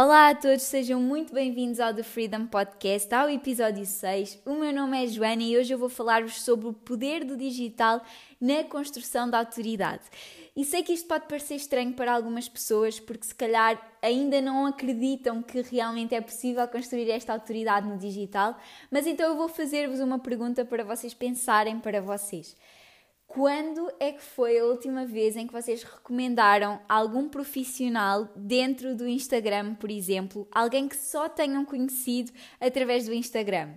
Olá a todos, sejam muito bem-vindos ao The Freedom Podcast, ao episódio 6. O meu nome é Joana e hoje eu vou falar-vos sobre o poder do digital na construção da autoridade. E sei que isto pode parecer estranho para algumas pessoas, porque se calhar ainda não acreditam que realmente é possível construir esta autoridade no digital, mas então eu vou fazer-vos uma pergunta para vocês pensarem para vocês. Quando é que foi a última vez em que vocês recomendaram algum profissional dentro do Instagram, por exemplo, alguém que só tenham conhecido através do Instagram?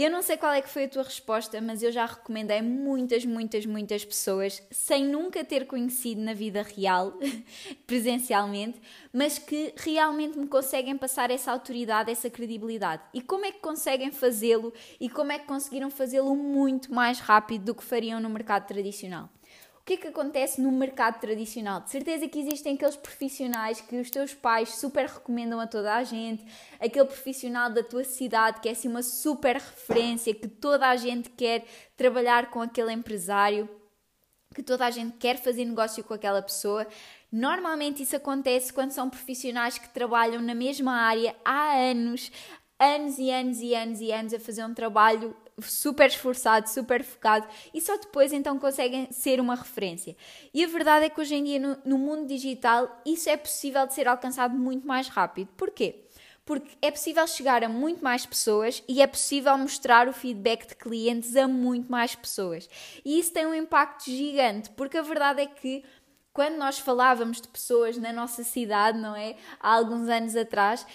Eu não sei qual é que foi a tua resposta, mas eu já recomendei muitas, muitas, muitas pessoas sem nunca ter conhecido na vida real, presencialmente, mas que realmente me conseguem passar essa autoridade, essa credibilidade. E como é que conseguem fazê-lo e como é que conseguiram fazê-lo muito mais rápido do que fariam no mercado tradicional? Que é que acontece no mercado tradicional? De certeza que existem aqueles profissionais que os teus pais super recomendam a toda a gente, aquele profissional da tua cidade que é assim uma super referência, que toda a gente quer trabalhar com aquele empresário, que toda a gente quer fazer negócio com aquela pessoa. Normalmente isso acontece quando são profissionais que trabalham na mesma área há anos, anos e anos e anos e anos a fazer um trabalho super esforçado, super focado e só depois então conseguem ser uma referência. E a verdade é que hoje em dia no, no mundo digital isso é possível de ser alcançado muito mais rápido. Porquê? Porque é possível chegar a muito mais pessoas e é possível mostrar o feedback de clientes a muito mais pessoas. E isso tem um impacto gigante, porque a verdade é que quando nós falávamos de pessoas na nossa cidade, não é? Há alguns anos atrás,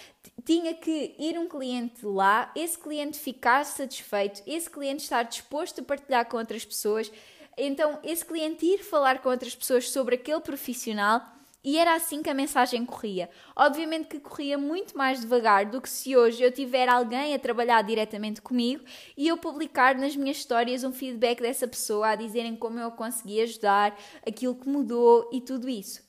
tinha que ir um cliente lá, esse cliente ficar satisfeito, esse cliente estar disposto a partilhar com outras pessoas, então esse cliente ir falar com outras pessoas sobre aquele profissional e era assim que a mensagem corria. Obviamente que corria muito mais devagar do que se hoje eu tiver alguém a trabalhar diretamente comigo e eu publicar nas minhas histórias um feedback dessa pessoa a dizerem como eu consegui ajudar, aquilo que mudou e tudo isso.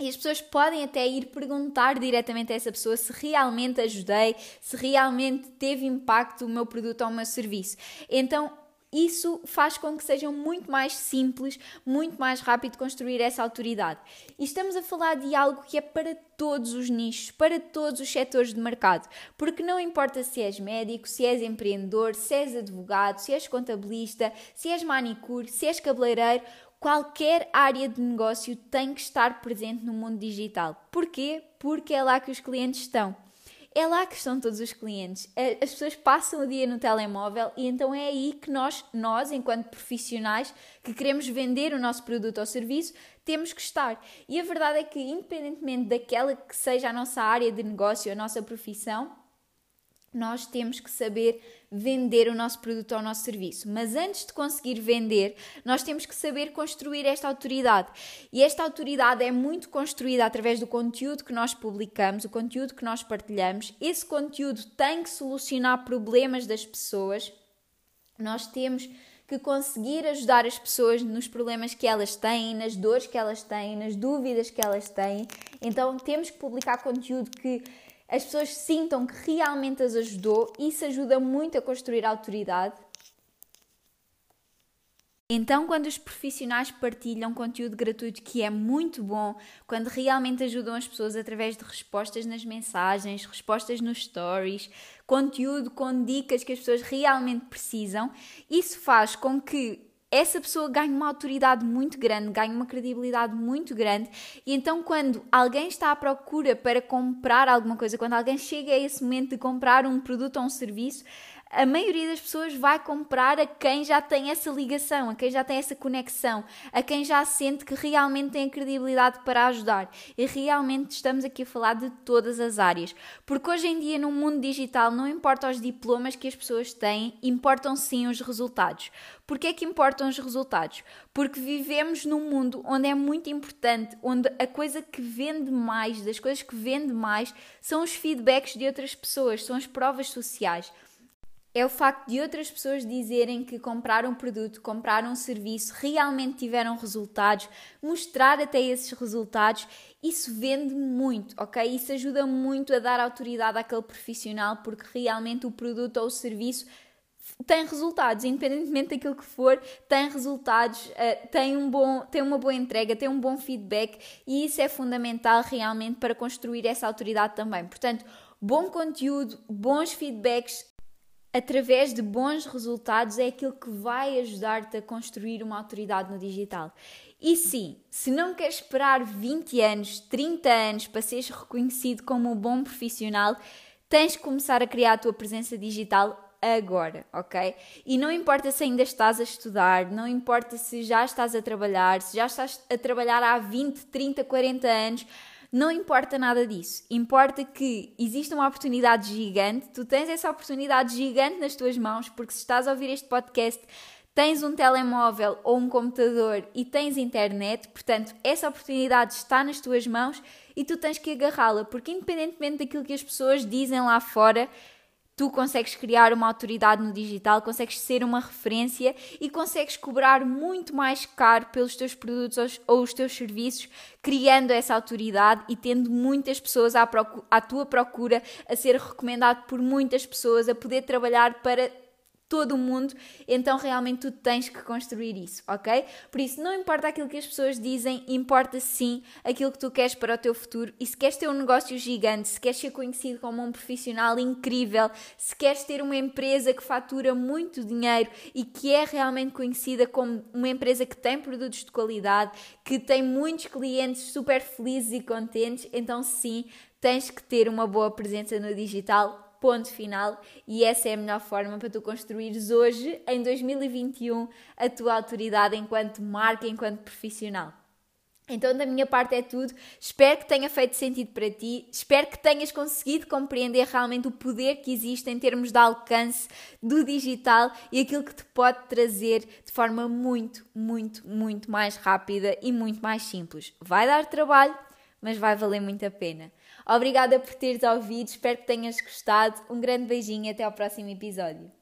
E as pessoas podem até ir perguntar diretamente a essa pessoa se realmente ajudei, se realmente teve impacto o meu produto ou o meu serviço. Então, isso faz com que seja muito mais simples, muito mais rápido construir essa autoridade. E estamos a falar de algo que é para todos os nichos, para todos os setores de mercado, porque não importa se és médico, se és empreendedor, se és advogado, se és contabilista, se és manicure, se és cabeleireiro, qualquer área de negócio tem que estar presente no mundo digital. Porquê? Porque é lá que os clientes estão. É lá que estão todos os clientes. As pessoas passam o dia no telemóvel e então é aí que nós, nós, enquanto profissionais que queremos vender o nosso produto ou serviço, temos que estar. E a verdade é que, independentemente daquela que seja a nossa área de negócio, a nossa profissão, nós temos que saber vender o nosso produto ou o nosso serviço. Mas antes de conseguir vender, nós temos que saber construir esta autoridade. E esta autoridade é muito construída através do conteúdo que nós publicamos, o conteúdo que nós partilhamos. Esse conteúdo tem que solucionar problemas das pessoas. Nós temos que conseguir ajudar as pessoas nos problemas que elas têm, nas dores que elas têm, nas dúvidas que elas têm. Então temos que publicar conteúdo que as pessoas sintam que realmente as ajudou, isso ajuda muito a construir a autoridade. Então, quando os profissionais partilham conteúdo gratuito que é muito bom, quando realmente ajudam as pessoas através de respostas nas mensagens, respostas nos stories, conteúdo com dicas que as pessoas realmente precisam, isso faz com que essa pessoa ganha uma autoridade muito grande, ganha uma credibilidade muito grande, e então quando alguém está à procura para comprar alguma coisa, quando alguém chega a esse momento de comprar um produto ou um serviço, a maioria das pessoas vai comprar a quem já tem essa ligação, a quem já tem essa conexão, a quem já sente que realmente tem a credibilidade para ajudar. E realmente estamos aqui a falar de todas as áreas. Porque hoje em dia, no mundo digital, não importa os diplomas que as pessoas têm, importam sim os resultados. Porquê é que importam os resultados? Porque vivemos num mundo onde é muito importante, onde a coisa que vende mais, das coisas que vende mais, são os feedbacks de outras pessoas, são as provas sociais é o facto de outras pessoas dizerem que compraram um produto, compraram um serviço, realmente tiveram resultados, mostrar até esses resultados, isso vende muito, ok? Isso ajuda muito a dar autoridade àquele profissional porque realmente o produto ou o serviço tem resultados, independentemente daquilo que for, tem resultados, uh, tem, um bom, tem uma boa entrega, tem um bom feedback e isso é fundamental realmente para construir essa autoridade também. Portanto, bom conteúdo, bons feedbacks através de bons resultados é aquilo que vai ajudar-te a construir uma autoridade no digital. E sim, se não queres esperar 20 anos, 30 anos para seres reconhecido como um bom profissional, tens que começar a criar a tua presença digital agora, ok? E não importa se ainda estás a estudar, não importa se já estás a trabalhar, se já estás a trabalhar há 20, 30, 40 anos, não importa nada disso. Importa que existe uma oportunidade gigante, tu tens essa oportunidade gigante nas tuas mãos, porque se estás a ouvir este podcast, tens um telemóvel ou um computador e tens internet, portanto, essa oportunidade está nas tuas mãos e tu tens que agarrá-la, porque independentemente daquilo que as pessoas dizem lá fora, Tu consegues criar uma autoridade no digital, consegues ser uma referência e consegues cobrar muito mais caro pelos teus produtos ou os teus serviços, criando essa autoridade e tendo muitas pessoas à, à tua procura, a ser recomendado por muitas pessoas, a poder trabalhar para todo o mundo, então realmente tu tens que construir isso, ok? Por isso, não importa aquilo que as pessoas dizem, importa sim aquilo que tu queres para o teu futuro. E se queres ter um negócio gigante, se queres ser conhecido como um profissional incrível, se queres ter uma empresa que fatura muito dinheiro e que é realmente conhecida como uma empresa que tem produtos de qualidade, que tem muitos clientes super felizes e contentes, então sim, tens que ter uma boa presença no digital ponto final, e essa é a melhor forma para tu construires hoje, em 2021, a tua autoridade enquanto marca, enquanto profissional. Então, da minha parte é tudo. Espero que tenha feito sentido para ti. Espero que tenhas conseguido compreender realmente o poder que existe em termos de alcance do digital e aquilo que te pode trazer de forma muito, muito, muito mais rápida e muito mais simples. Vai dar trabalho, mas vai valer muito a pena. Obrigada por teres ouvido, espero que tenhas gostado. Um grande beijinho e até ao próximo episódio.